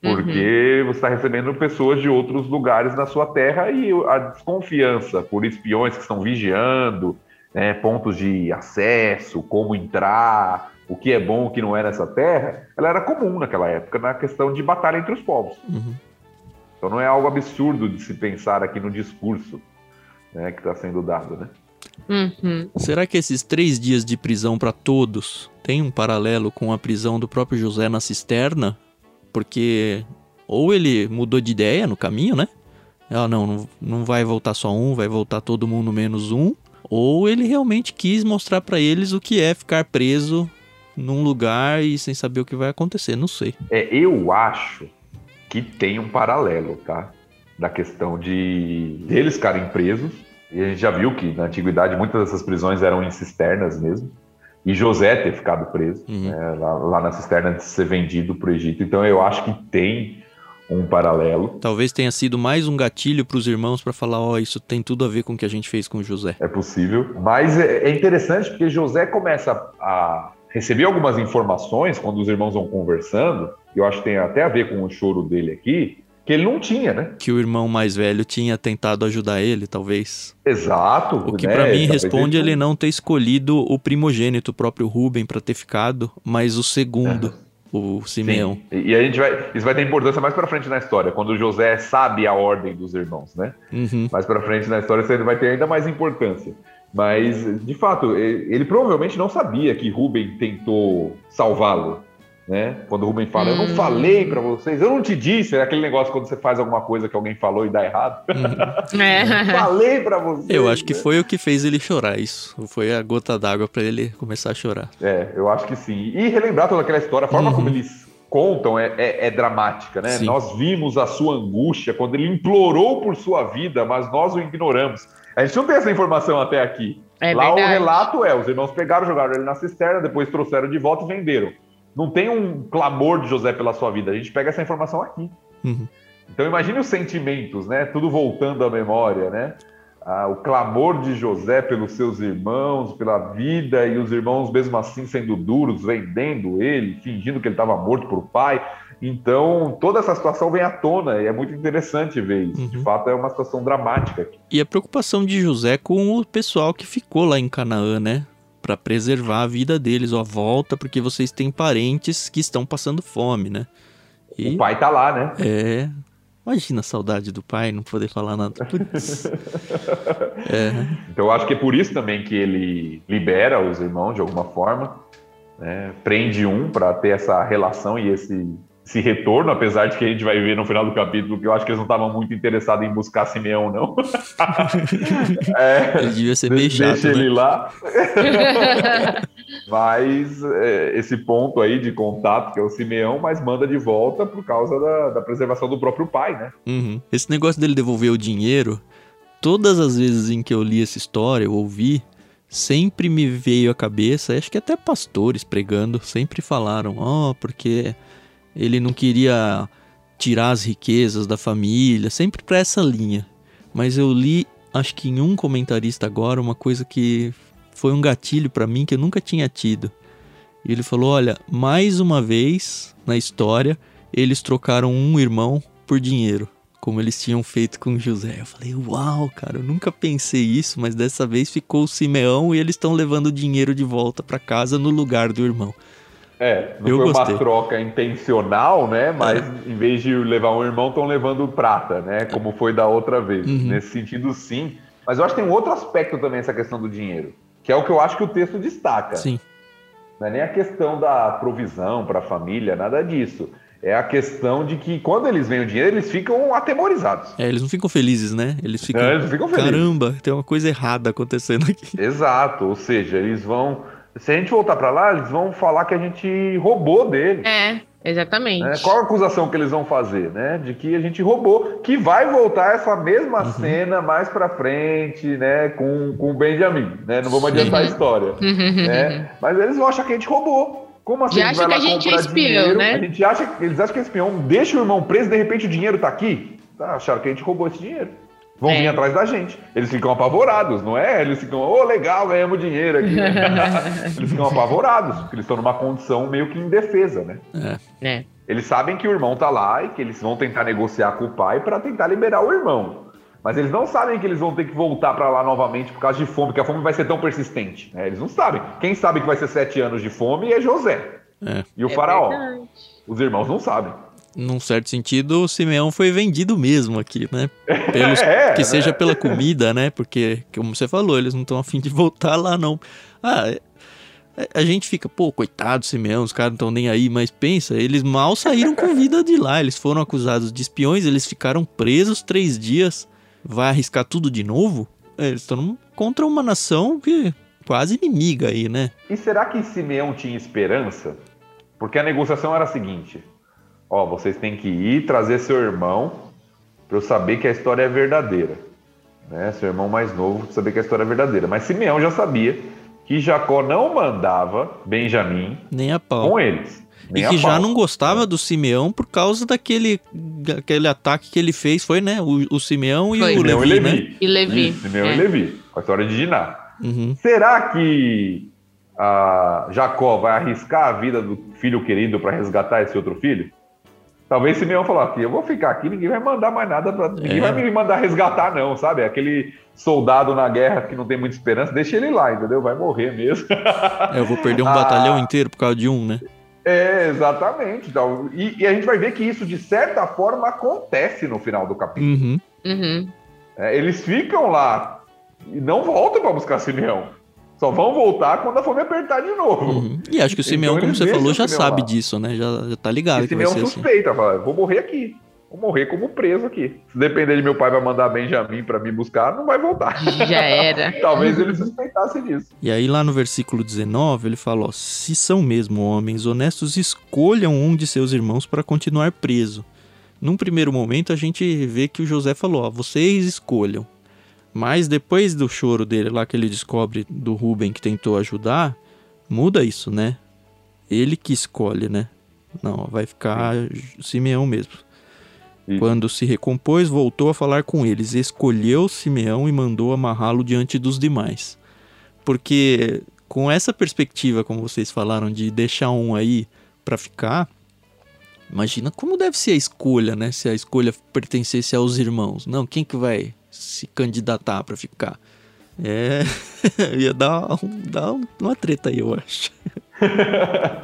porque uhum. você está recebendo pessoas de outros lugares na sua terra e a desconfiança por espiões que estão vigiando, né, pontos de acesso, como entrar, o que é bom, o que não é nessa terra, ela era comum naquela época na questão de batalha entre os povos. Uhum. Então não é algo absurdo de se pensar aqui no discurso né, que está sendo dado, né? Uhum. Será que esses três dias de prisão para todos tem um paralelo com a prisão do próprio José na cisterna? Porque ou ele mudou de ideia no caminho, né? Ela não, não vai voltar só um, vai voltar todo mundo menos um ou ele realmente quis mostrar para eles o que é ficar preso num lugar e sem saber o que vai acontecer, não sei. É, eu acho que tem um paralelo, tá? Da questão de eles ficarem presos. E a gente já viu que na antiguidade muitas dessas prisões eram em cisternas mesmo. E José ter ficado preso uhum. né, lá, lá, na cisterna de ser vendido para o Egito. Então eu acho que tem um paralelo. Talvez tenha sido mais um gatilho para os irmãos para falar, ó, oh, isso tem tudo a ver com o que a gente fez com José. É possível, mas é, é interessante porque José começa a receber algumas informações quando os irmãos vão conversando, e eu acho que tem até a ver com o choro dele aqui, que ele não tinha, né? Que o irmão mais velho tinha tentado ajudar ele, talvez. Exato. O que né? para mim responde ele não ter escolhido o primogênito, o próprio Rubem, para ter ficado, mas o segundo. É o Simeão. Sim. E a gente vai. Isso vai ter importância mais para frente na história, quando José sabe a ordem dos irmãos, né? Uhum. Mais para frente na história isso vai ter ainda mais importância. Mas, de fato, ele, ele provavelmente não sabia que Rubem tentou salvá-lo né? Quando o Rubem fala, hum. eu não hum. falei para vocês, eu não te disse, é aquele negócio quando você faz alguma coisa que alguém falou e dá errado. Uhum. É. falei para vocês. Eu acho que foi o que fez ele chorar, isso. Foi a gota d'água para ele começar a chorar. É, eu acho que sim. E relembrar toda aquela história, a forma uhum. como eles contam é, é, é dramática, né? Sim. Nós vimos a sua angústia quando ele implorou por sua vida, mas nós o ignoramos. A gente não tem essa informação até aqui. É Lá verdade. o relato é: os irmãos pegaram, jogaram ele na cisterna, depois trouxeram de volta e venderam. Não tem um clamor de José pela sua vida. A gente pega essa informação aqui. Uhum. Então imagine os sentimentos, né? Tudo voltando à memória, né? Ah, o clamor de José pelos seus irmãos, pela vida, e os irmãos, mesmo assim, sendo duros, vendendo ele, fingindo que ele estava morto por pai. Então, toda essa situação vem à tona e é muito interessante ver isso. Uhum. De fato, é uma situação dramática. E a preocupação de José com o pessoal que ficou lá em Canaã, né? Para preservar a vida deles, ó, volta porque vocês têm parentes que estão passando fome, né? E, o pai tá lá, né? É. Imagina a saudade do pai, não poder falar nada. é. Então eu acho que é por isso também que ele libera os irmãos de alguma forma, né? prende um para ter essa relação e esse esse retorno, apesar de que a gente vai ver no final do capítulo que eu acho que eles não estavam muito interessados em buscar Simeão, não. é, ele devia ser meio chato, Deixa né? ele lá. mas é, esse ponto aí de contato, que é o Simeão, mas manda de volta por causa da, da preservação do próprio pai, né? Uhum. Esse negócio dele devolver o dinheiro, todas as vezes em que eu li essa história, eu ouvi, sempre me veio à cabeça, acho que até pastores pregando sempre falaram, ó, oh, porque ele não queria tirar as riquezas da família, sempre para essa linha. Mas eu li, acho que em um comentarista agora, uma coisa que foi um gatilho para mim que eu nunca tinha tido. E ele falou: Olha, mais uma vez na história, eles trocaram um irmão por dinheiro, como eles tinham feito com José. Eu falei: Uau, cara, eu nunca pensei isso, mas dessa vez ficou o Simeão e eles estão levando o dinheiro de volta para casa no lugar do irmão. É, não eu foi gostei. uma troca intencional, né? Mas é. em vez de levar um irmão, estão levando prata, né? Como foi da outra vez. Uhum. Nesse sentido, sim. Mas eu acho que tem um outro aspecto também essa questão do dinheiro, que é o que eu acho que o texto destaca. Sim. Não é nem a questão da provisão para a família, nada disso. É a questão de que quando eles veem o dinheiro, eles ficam atemorizados. É, eles não ficam felizes, né? Eles ficam. Não, eles ficam felizes. Caramba, tem uma coisa errada acontecendo aqui. Exato, ou seja, eles vão se a gente voltar para lá, eles vão falar que a gente roubou dele. É, exatamente. Né? Qual a acusação que eles vão fazer, né? De que a gente roubou, que vai voltar essa mesma uhum. cena mais para frente, né? Com, com o Benjamin, né? Não vamos adiantar a história, né? Mas eles vão achar que a gente roubou. Como assim? Já acha que a gente é espião, dinheiro, né? A gente acha, eles acham que é espião, deixa o irmão preso, de repente o dinheiro tá aqui. Tá, acharam que a gente roubou esse dinheiro vão é. vir atrás da gente. Eles ficam apavorados, não é? Eles ficam, ô, oh, legal, ganhamos dinheiro aqui. eles ficam apavorados, porque eles estão numa condição meio que indefesa, né? É. é. Eles sabem que o irmão tá lá e que eles vão tentar negociar com o pai para tentar liberar o irmão. Mas eles não sabem que eles vão ter que voltar para lá novamente por causa de fome, que a fome vai ser tão persistente. Né? Eles não sabem. Quem sabe que vai ser sete anos de fome é José. É. E o é faraó. Verdade. Os irmãos não sabem num certo sentido, o Simeão foi vendido mesmo aqui, né? Pelos, é, que né? seja pela comida, né? Porque, como você falou, eles não estão afim de voltar lá, não. Ah, é, é, a gente fica, pô, coitado Simeão, os caras não estão nem aí, mas pensa, eles mal saíram com vida de lá. Eles foram acusados de espiões, eles ficaram presos três dias. Vai arriscar tudo de novo? É, eles estão contra uma nação que quase inimiga aí, né? E será que Simeão tinha esperança? Porque a negociação era a seguinte: ó, vocês têm que ir trazer seu irmão para eu saber que a história é verdadeira. Né? Seu irmão mais novo para saber que a história é verdadeira. Mas Simeão já sabia que Jacó não mandava Benjamim nem a pau. com eles. E que já não gostava do Simeão por causa daquele, daquele ataque que ele fez, foi, né? O, o Simeão e foi. o Levi, e Levi, né? E Levi. Simeão é. e Levi, com a história de Diná. Uhum. Será que a Jacó vai arriscar a vida do filho querido para resgatar esse outro filho? Talvez Simeão falou aqui, eu vou ficar aqui, ninguém vai mandar mais nada, pra, ninguém é. vai me mandar resgatar não, sabe? Aquele soldado na guerra que não tem muita esperança, deixa ele lá, entendeu? Vai morrer mesmo. É, eu vou perder um ah, batalhão inteiro por causa de um, né? É, exatamente. Então, e, e, a gente vai ver que isso, de certa forma, acontece no final do capítulo. Uhum. Uhum. É, eles ficam lá e não voltam para buscar Simeão. Só vão voltar quando a fome apertar de novo. Uhum. E acho que o Simeão, então, como você falou, já sabe lá. disso, né? Já, já tá ligado. E que Simeão suspeita, assim. fala, vou morrer aqui. Vou morrer como preso aqui. Se depender de meu pai vai mandar Benjamin para me buscar, não vai voltar. Já era. Talvez ele suspeitasse disso. E aí lá no versículo 19, ele fala, ó, se são mesmo homens honestos, escolham um de seus irmãos para continuar preso. Num primeiro momento a gente vê que o José falou, ó, vocês escolham. Mas depois do choro dele lá que ele descobre do Ruben que tentou ajudar, muda isso, né? Ele que escolhe, né? Não, vai ficar Sim. Simeão mesmo. Quando se recompôs, voltou a falar com eles, escolheu Simeão e mandou amarrá-lo diante dos demais. Porque com essa perspectiva, como vocês falaram, de deixar um aí para ficar, imagina como deve ser a escolha, né? Se a escolha pertencesse aos irmãos. Não, quem que vai se candidatar para ficar. É, ia dar, dar uma treta aí, eu acho.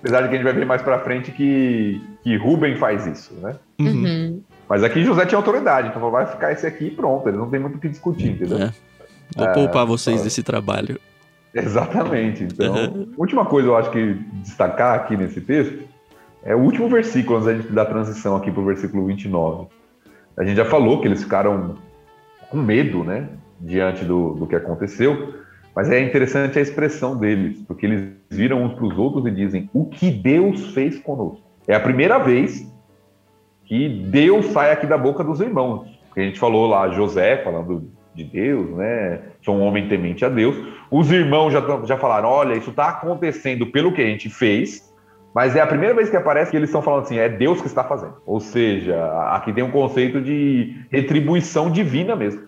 Apesar de que a gente vai ver mais pra frente que, que Ruben faz isso, né? Uhum. uhum. Mas aqui José tinha autoridade, então vai ficar esse aqui e pronto, ele não tem muito o que discutir, entendeu? É. Vou é, poupar vocês desse trabalho. Exatamente. Então, última coisa eu acho que destacar aqui nesse texto é o último versículo antes da gente dar transição aqui para o versículo 29. A gente já falou que eles ficaram com medo, né, diante do, do que aconteceu, mas é interessante a expressão deles, porque eles viram uns para os outros e dizem: O que Deus fez conosco. É a primeira vez que Deus sai aqui da boca dos irmãos. Porque a gente falou lá, José falando de Deus, né? Sou um homem temente a Deus. Os irmãos já, já falaram: olha, isso está acontecendo pelo que a gente fez, mas é a primeira vez que aparece que eles estão falando assim: é Deus que está fazendo. Ou seja, aqui tem um conceito de retribuição divina mesmo.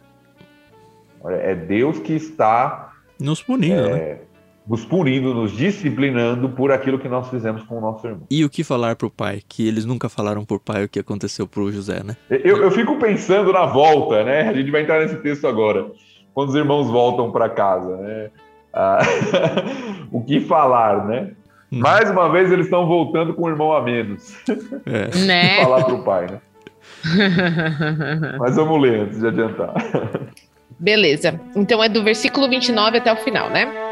É Deus que está nos punindo, é, né? nos punindo, nos disciplinando por aquilo que nós fizemos com o nosso irmão. E o que falar pro pai? Que eles nunca falaram pro pai o que aconteceu pro José, né? Eu, eu fico pensando na volta, né? A gente vai entrar nesse texto agora. Quando os irmãos voltam para casa, né? Ah, o que falar, né? Hum. Mais uma vez eles estão voltando com o irmão a menos. É. Né? falar pro pai, né? Mas vamos ler antes de adiantar. Beleza. Então é do versículo 29 até o final, né?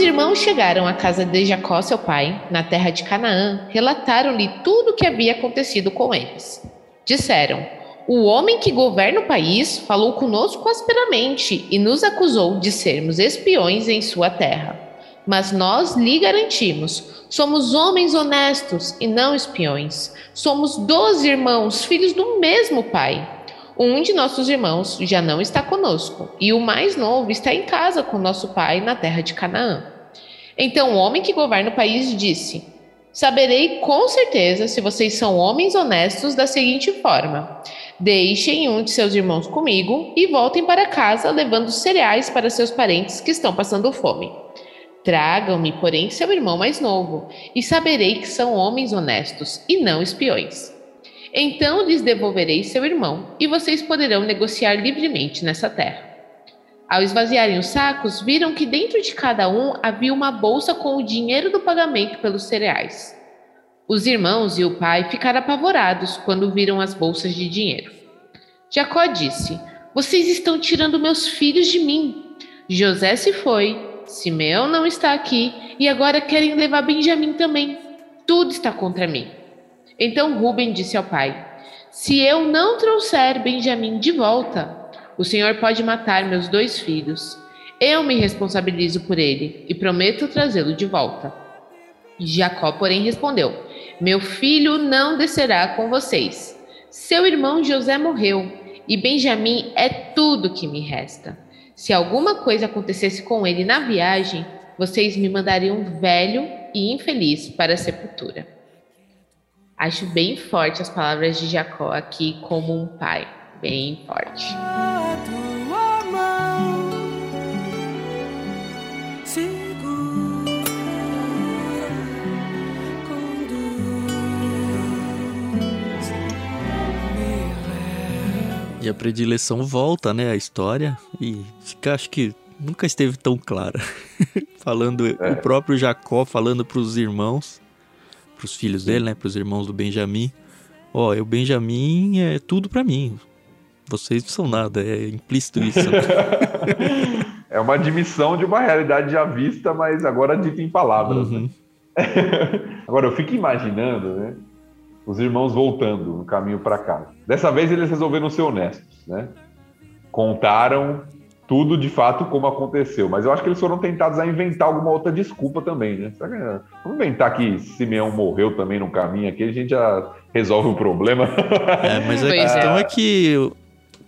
Os irmãos chegaram à casa de Jacó, seu pai, na terra de Canaã, relataram-lhe tudo o que havia acontecido com eles. Disseram: O homem que governa o país falou conosco asperamente e nos acusou de sermos espiões em sua terra. Mas nós lhe garantimos: somos homens honestos e não espiões. Somos doze irmãos, filhos do mesmo pai. Um de nossos irmãos já não está conosco, e o mais novo está em casa com nosso pai na terra de Canaã. Então o homem que governa o país disse: Saberei com certeza se vocês são homens honestos da seguinte forma: Deixem um de seus irmãos comigo e voltem para casa levando cereais para seus parentes que estão passando fome. Tragam-me, porém, seu irmão mais novo, e saberei que são homens honestos e não espiões. Então lhes devolverei seu irmão, e vocês poderão negociar livremente nessa terra. Ao esvaziarem os sacos, viram que dentro de cada um havia uma bolsa com o dinheiro do pagamento pelos cereais. Os irmãos e o pai ficaram apavorados quando viram as bolsas de dinheiro. Jacó disse: Vocês estão tirando meus filhos de mim. José se foi, Simeão não está aqui e agora querem levar Benjamim também. Tudo está contra mim. Então Ruben disse ao pai: Se eu não trouxer Benjamim de volta, o Senhor pode matar meus dois filhos. Eu me responsabilizo por ele e prometo trazê-lo de volta. Jacó, porém, respondeu: Meu filho não descerá com vocês. Seu irmão José morreu e Benjamim é tudo que me resta. Se alguma coisa acontecesse com ele na viagem, vocês me mandariam velho e infeliz para a sepultura. Acho bem forte as palavras de Jacó aqui como um pai, bem forte. E a predileção volta, né, a história e fica, acho que nunca esteve tão clara. falando é. o próprio Jacó falando para os irmãos para os filhos dele, né, para os irmãos do Benjamim. Ó, oh, o Benjamim é tudo para mim. Vocês não são nada, é implícito isso. é uma admissão de uma realidade já vista, mas agora dita em palavras. Né? Uhum. Né? agora eu fico imaginando, né, os irmãos voltando no caminho para casa. Dessa vez eles resolveram ser honestos, né? Contaram tudo de fato como aconteceu. Mas eu acho que eles foram tentados a inventar alguma outra desculpa também, né? Vamos inventar que Simeão morreu também no caminho aqui, a gente já resolve o problema. É, mas a pois questão é. é que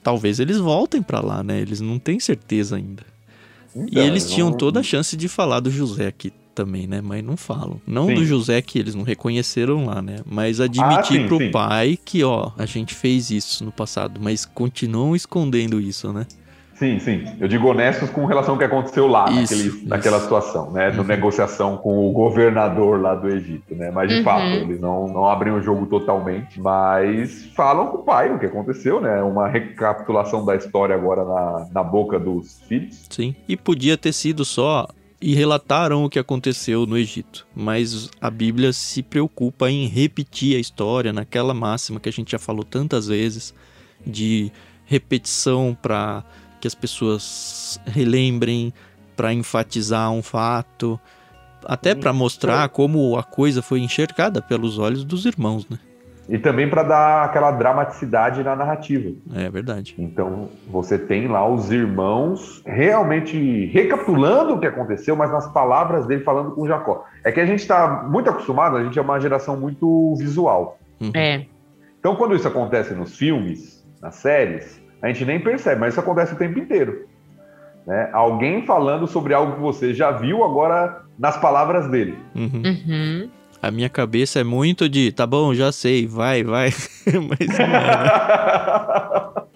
talvez eles voltem para lá, né? Eles não têm certeza ainda. Então, e eles tinham não... toda a chance de falar do José aqui também, né? Mas não falam. Não sim. do José que eles não reconheceram lá, né? Mas admitir ah, sim, pro sim. pai que, ó, a gente fez isso no passado, mas continuam escondendo isso, né? Sim, sim. Eu digo honestos com relação ao que aconteceu lá, isso, naquele, isso. naquela situação, né? Uhum. negociação com o governador lá do Egito, né? Mas de uhum. fato, eles não, não abrem o jogo totalmente, mas falam com o pai o que aconteceu, né? Uma recapitulação da história agora na, na boca dos filhos. Sim. E podia ter sido só e relataram o que aconteceu no Egito. Mas a Bíblia se preocupa em repetir a história naquela máxima que a gente já falou tantas vezes de repetição para que as pessoas relembrem, para enfatizar um fato, até para mostrar como a coisa foi enxergada pelos olhos dos irmãos, né? E também para dar aquela dramaticidade na narrativa. É verdade. Então, você tem lá os irmãos realmente recapitulando o que aconteceu, mas nas palavras dele falando com Jacó. É que a gente está muito acostumado, a gente é uma geração muito visual. Uhum. É. Então, quando isso acontece nos filmes, nas séries, a gente nem percebe, mas isso acontece o tempo inteiro. Né? Alguém falando sobre algo que você já viu, agora nas palavras dele. Uhum. Uhum. A minha cabeça é muito de, tá bom, já sei, vai, vai. Mas não é, né?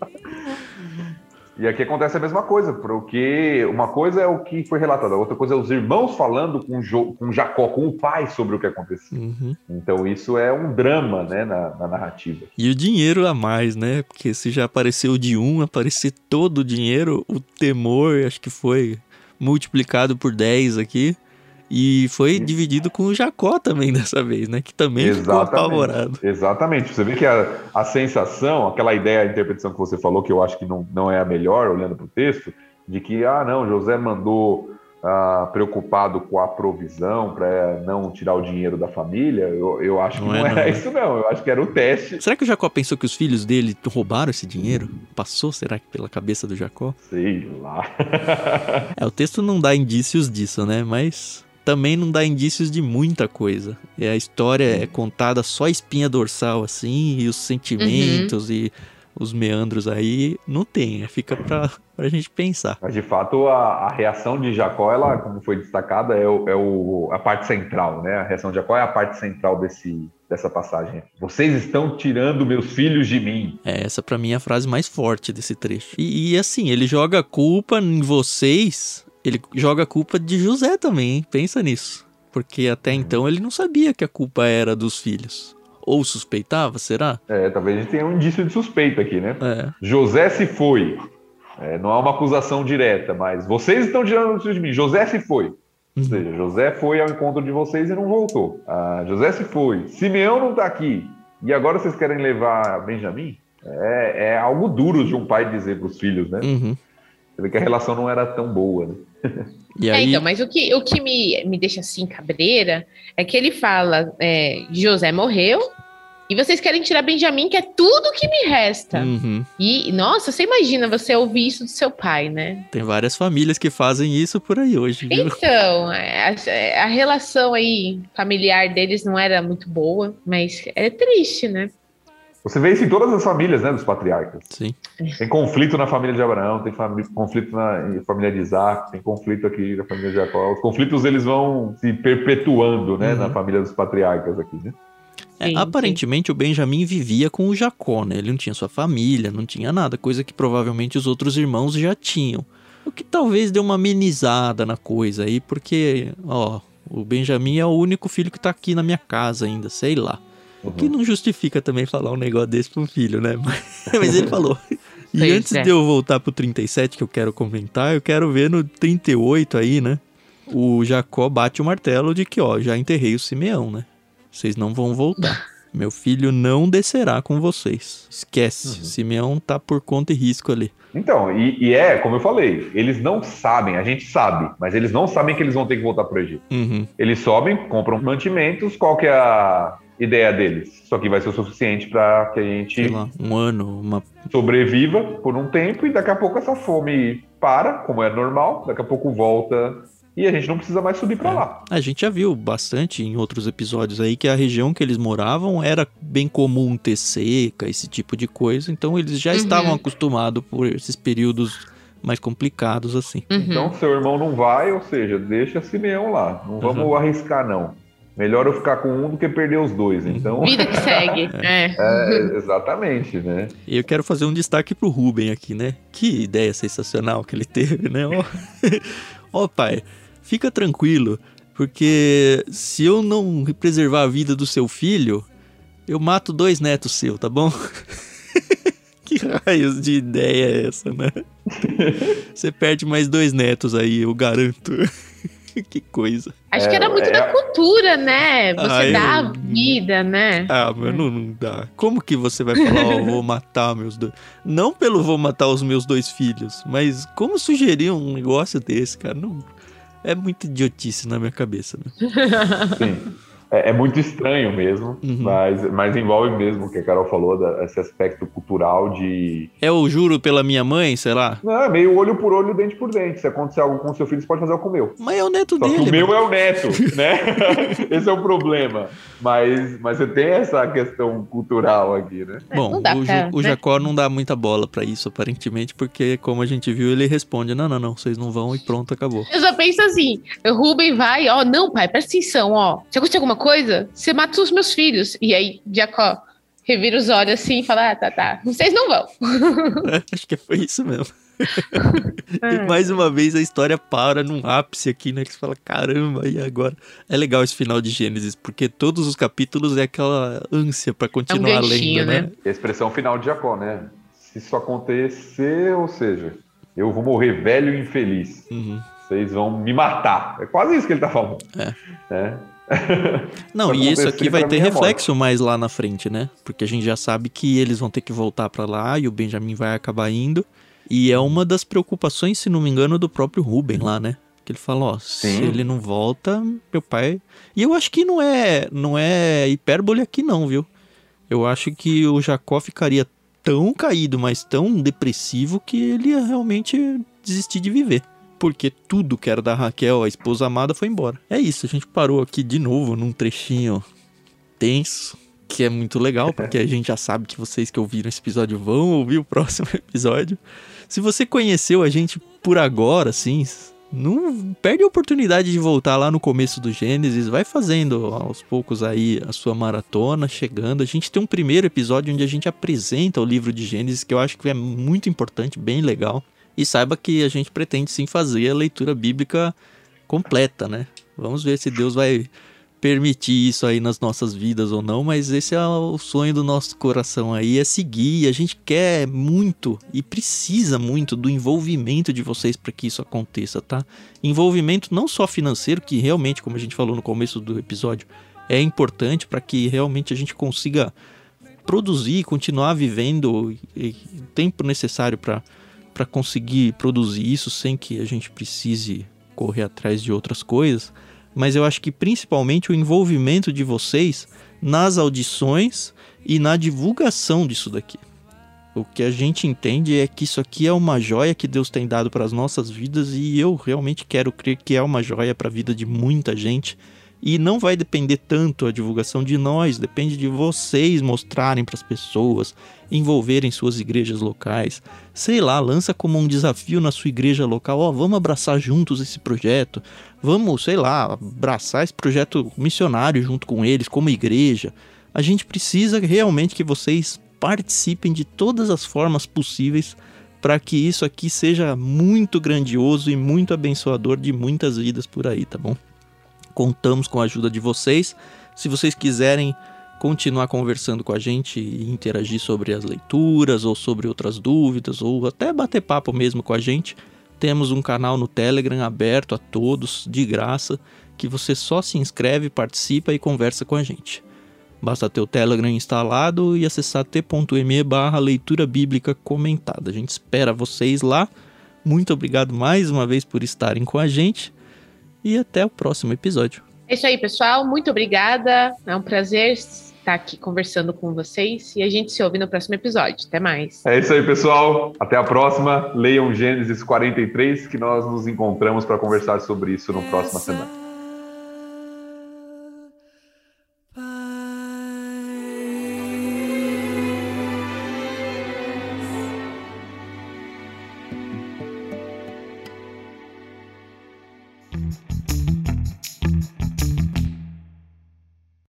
E aqui acontece a mesma coisa, porque uma coisa é o que foi relatado, a outra coisa é os irmãos falando com, jo, com Jacó, com o pai, sobre o que aconteceu. Uhum. Então isso é um drama, né, na, na, narrativa. E o dinheiro a mais, né? Porque se já apareceu de um, aparecer todo o dinheiro, o temor, acho que foi multiplicado por 10 aqui. E foi dividido com o Jacó também dessa vez, né? Que também Exatamente. ficou apavorado. Exatamente. Você vê que a, a sensação, aquela ideia, a interpretação que você falou, que eu acho que não, não é a melhor, olhando para o texto, de que, ah, não, José mandou ah, preocupado com a provisão para não tirar o dinheiro da família. Eu, eu acho que não, não é, era não. isso, não. Eu acho que era o teste. Será que o Jacó pensou que os filhos dele roubaram esse dinheiro? Passou, será que, pela cabeça do Jacó? Sei lá. é, o texto não dá indícios disso, né? Mas também não dá indícios de muita coisa. E a história é contada só espinha dorsal, assim, e os sentimentos uhum. e os meandros aí não tem, é, fica pra, pra gente pensar. Mas de fato a, a reação de Jacó, ela, como foi destacada, é, o, é o, a parte central, né? A reação de Jacó é a parte central desse, dessa passagem. Vocês estão tirando meus filhos de mim. É, essa para mim é a frase mais forte desse trecho. E, e assim, ele joga a culpa em vocês ele joga a culpa de José também, hein? Pensa nisso. Porque até então ele não sabia que a culpa era dos filhos. Ou suspeitava, será? É, talvez a gente tenha um indício de suspeita aqui, né? É. José se foi. É, não há uma acusação direta, mas vocês estão tirando isso de mim. José se foi. Ou uhum. seja, José foi ao encontro de vocês e não voltou. Ah, José se foi. Simeão não está aqui. E agora vocês querem levar Benjamim? É, é algo duro de um pai dizer para os filhos, né? Uhum. Você vê que a relação não era tão boa, né? E é, aí... É, então, mas o que, o que me, me deixa assim cabreira é que ele fala: é, José morreu e vocês querem tirar Benjamim, que é tudo que me resta. Uhum. E, nossa, você imagina você ouvir isso do seu pai, né? Tem várias famílias que fazem isso por aí hoje, viu? Então, é, a, a relação aí familiar deles não era muito boa, mas é triste, né? Você vê isso em todas as famílias né, dos patriarcas. Sim. Tem conflito na família de Abraão, tem conflito na família de Isaac, tem conflito aqui na família de Jacó. Os conflitos eles vão se perpetuando né, uhum. na família dos patriarcas aqui. Né? É, sim, aparentemente sim. o Benjamim vivia com o Jacó, né? Ele não tinha sua família, não tinha nada, coisa que provavelmente os outros irmãos já tinham. O que talvez deu uma amenizada na coisa aí, porque, ó, o Benjamim é o único filho que tá aqui na minha casa ainda, sei lá. O que não justifica também falar um negócio desse pro filho, né? Mas, mas ele falou. E Sim, antes é. de eu voltar pro 37, que eu quero comentar, eu quero ver no 38 aí, né? O Jacó bate o martelo de que, ó, já enterrei o Simeão, né? Vocês não vão voltar. Meu filho não descerá com vocês. Esquece. Uhum. Simeão tá por conta e risco ali. Então, e, e, é, como eu falei, eles não sabem, a gente sabe, mas eles não sabem que eles vão ter que voltar pro Egito. Uhum. Eles sobem, compram mantimentos, qual que é a, ideia deles. Só que vai ser o suficiente para que a gente Sei lá, um ano, uma sobreviva por um tempo e daqui a pouco essa fome para, como é normal, daqui a pouco volta e a gente não precisa mais subir para é. lá. A gente já viu bastante em outros episódios aí que a região que eles moravam era bem comum ter seca, esse tipo de coisa, então eles já uhum. estavam acostumados por esses períodos mais complicados assim. Uhum. Então seu irmão não vai, ou seja, deixa Simeão lá, não vamos uhum. arriscar não. Melhor eu ficar com um do que perder os dois, então... Vida que segue, é. é. Exatamente, né? E eu quero fazer um destaque pro Ruben aqui, né? Que ideia sensacional que ele teve, né? Ó, oh, pai, fica tranquilo, porque se eu não preservar a vida do seu filho, eu mato dois netos seu, tá bom? que raios de ideia é essa, né? Você perde mais dois netos aí, eu garanto. que coisa. Acho é, que era muito é... da cultura, né? Você ah, dá eu... vida, né? Ah, mas não, não dá. Como que você vai falar, oh, vou matar meus dois... Não pelo vou matar os meus dois filhos, mas como sugerir um negócio desse, cara? Não... É muito idiotice na minha cabeça, né? Sim. É, é, muito estranho mesmo, uhum. mas, mas envolve mesmo o que a Carol falou, da, esse aspecto cultural de. É o juro pela minha mãe, sei lá? Não, é meio olho por olho, dente por dente. Se acontecer algo com o seu filho, você pode fazer algo com o meu. Mas é o neto Só dele. o meu é o neto, né? Esse é o problema. Mas, mas você tem essa questão cultural aqui, né? É, Bom, o, o né? Jacó não dá muita bola para isso, aparentemente, porque, como a gente viu, ele responde: não, não, não, vocês não vão e pronto, acabou. Eu só penso assim: o Ruben vai, ó, não, pai, presta atenção, ó. Se acontecer alguma coisa, você mata os meus filhos. E aí, Jacó revira os olhos assim e fala: ah, tá, tá, vocês não vão. É, acho que foi isso mesmo. e mais uma vez a história para num ápice aqui, né? Que você fala, caramba, e agora? É legal esse final de Gênesis, porque todos os capítulos é aquela ânsia para continuar é um lendo, né? né? a expressão final de Jacó, né? Se isso acontecer, ou seja, eu vou morrer velho e infeliz. Uhum. Vocês vão me matar. É quase isso que ele tá falando. É. é. Não, e isso aqui vai ter reflexo morte. mais lá na frente, né? Porque a gente já sabe que eles vão ter que voltar para lá e o Benjamin vai acabar indo. E é uma das preocupações, se não me engano, do próprio Ruben lá, né? Que ele fala, ó, se ele não volta, meu pai. E eu acho que não é, não é hipérbole aqui não, viu? Eu acho que o Jacó ficaria tão caído, mas tão depressivo que ele ia realmente desistir de viver. Porque tudo que era da Raquel, a esposa amada, foi embora. É isso, a gente parou aqui de novo num trechinho tenso, que é muito legal, porque a gente já sabe que vocês que ouviram esse episódio vão ouvir o próximo episódio. Se você conheceu a gente por agora, assim, não perde a oportunidade de voltar lá no começo do Gênesis, vai fazendo aos poucos aí a sua maratona, chegando. A gente tem um primeiro episódio onde a gente apresenta o livro de Gênesis, que eu acho que é muito importante, bem legal. E saiba que a gente pretende sim fazer a leitura bíblica completa, né? Vamos ver se Deus vai permitir isso aí nas nossas vidas ou não, mas esse é o sonho do nosso coração aí, é seguir. A gente quer muito e precisa muito do envolvimento de vocês para que isso aconteça, tá? Envolvimento não só financeiro, que realmente, como a gente falou no começo do episódio, é importante para que realmente a gente consiga produzir, continuar vivendo o tempo necessário para para conseguir produzir isso sem que a gente precise correr atrás de outras coisas mas eu acho que principalmente o envolvimento de vocês nas audições e na divulgação disso daqui. O que a gente entende é que isso aqui é uma joia que Deus tem dado para as nossas vidas e eu realmente quero crer que é uma joia para a vida de muita gente e não vai depender tanto a divulgação de nós, depende de vocês mostrarem para as pessoas, envolverem suas igrejas locais. Sei lá, lança como um desafio na sua igreja local, ó, oh, vamos abraçar juntos esse projeto. Vamos, sei lá, abraçar esse projeto missionário junto com eles, como igreja. A gente precisa realmente que vocês participem de todas as formas possíveis para que isso aqui seja muito grandioso e muito abençoador de muitas vidas por aí, tá bom? Contamos com a ajuda de vocês. Se vocês quiserem continuar conversando com a gente e interagir sobre as leituras ou sobre outras dúvidas ou até bater papo mesmo com a gente, temos um canal no Telegram aberto a todos, de graça, que você só se inscreve, participa e conversa com a gente. Basta ter o Telegram instalado e acessar t.me barra leitura bíblica comentada. A gente espera vocês lá. Muito obrigado mais uma vez por estarem com a gente e até o próximo episódio. É isso aí, pessoal. Muito obrigada. É um prazer estar aqui conversando com vocês e a gente se ouve no próximo episódio. Até mais. É isso aí, pessoal. Até a próxima. Leiam Gênesis 43, que nós nos encontramos para conversar sobre isso no próxima semana.